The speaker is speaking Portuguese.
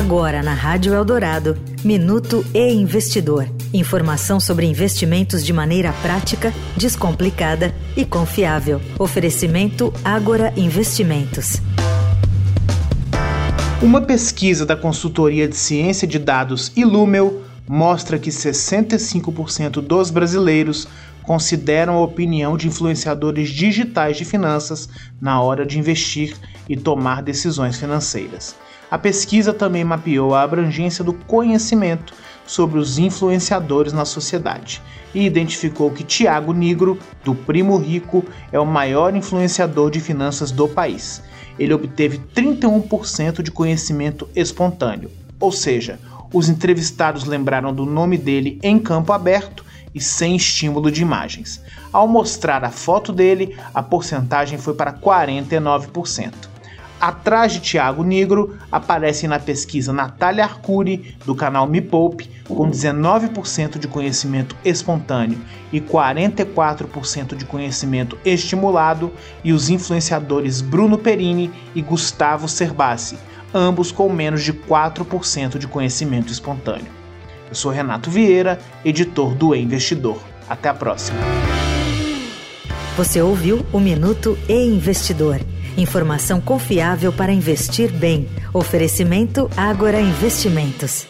Agora na Rádio Eldorado, Minuto e Investidor. Informação sobre investimentos de maneira prática, descomplicada e confiável. Oferecimento Agora Investimentos. Uma pesquisa da consultoria de ciência de dados Ilumel mostra que 65% dos brasileiros consideram a opinião de influenciadores digitais de finanças na hora de investir e tomar decisões financeiras. A pesquisa também mapeou a abrangência do conhecimento sobre os influenciadores na sociedade e identificou que Tiago Nigro, do Primo Rico, é o maior influenciador de finanças do país. Ele obteve 31% de conhecimento espontâneo, ou seja, os entrevistados lembraram do nome dele em campo aberto e sem estímulo de imagens. Ao mostrar a foto dele, a porcentagem foi para 49%. Atrás de Tiago Negro, aparece na pesquisa Natália Arcuri, do canal Me Poupe, com 19% de conhecimento espontâneo e 44% de conhecimento estimulado, e os influenciadores Bruno Perini e Gustavo Cerbasi, ambos com menos de 4% de conhecimento espontâneo. Eu sou Renato Vieira, editor do e Investidor. Até a próxima. Você ouviu o Minuto e Investidor. Informação confiável para investir bem. Oferecimento Agora Investimentos.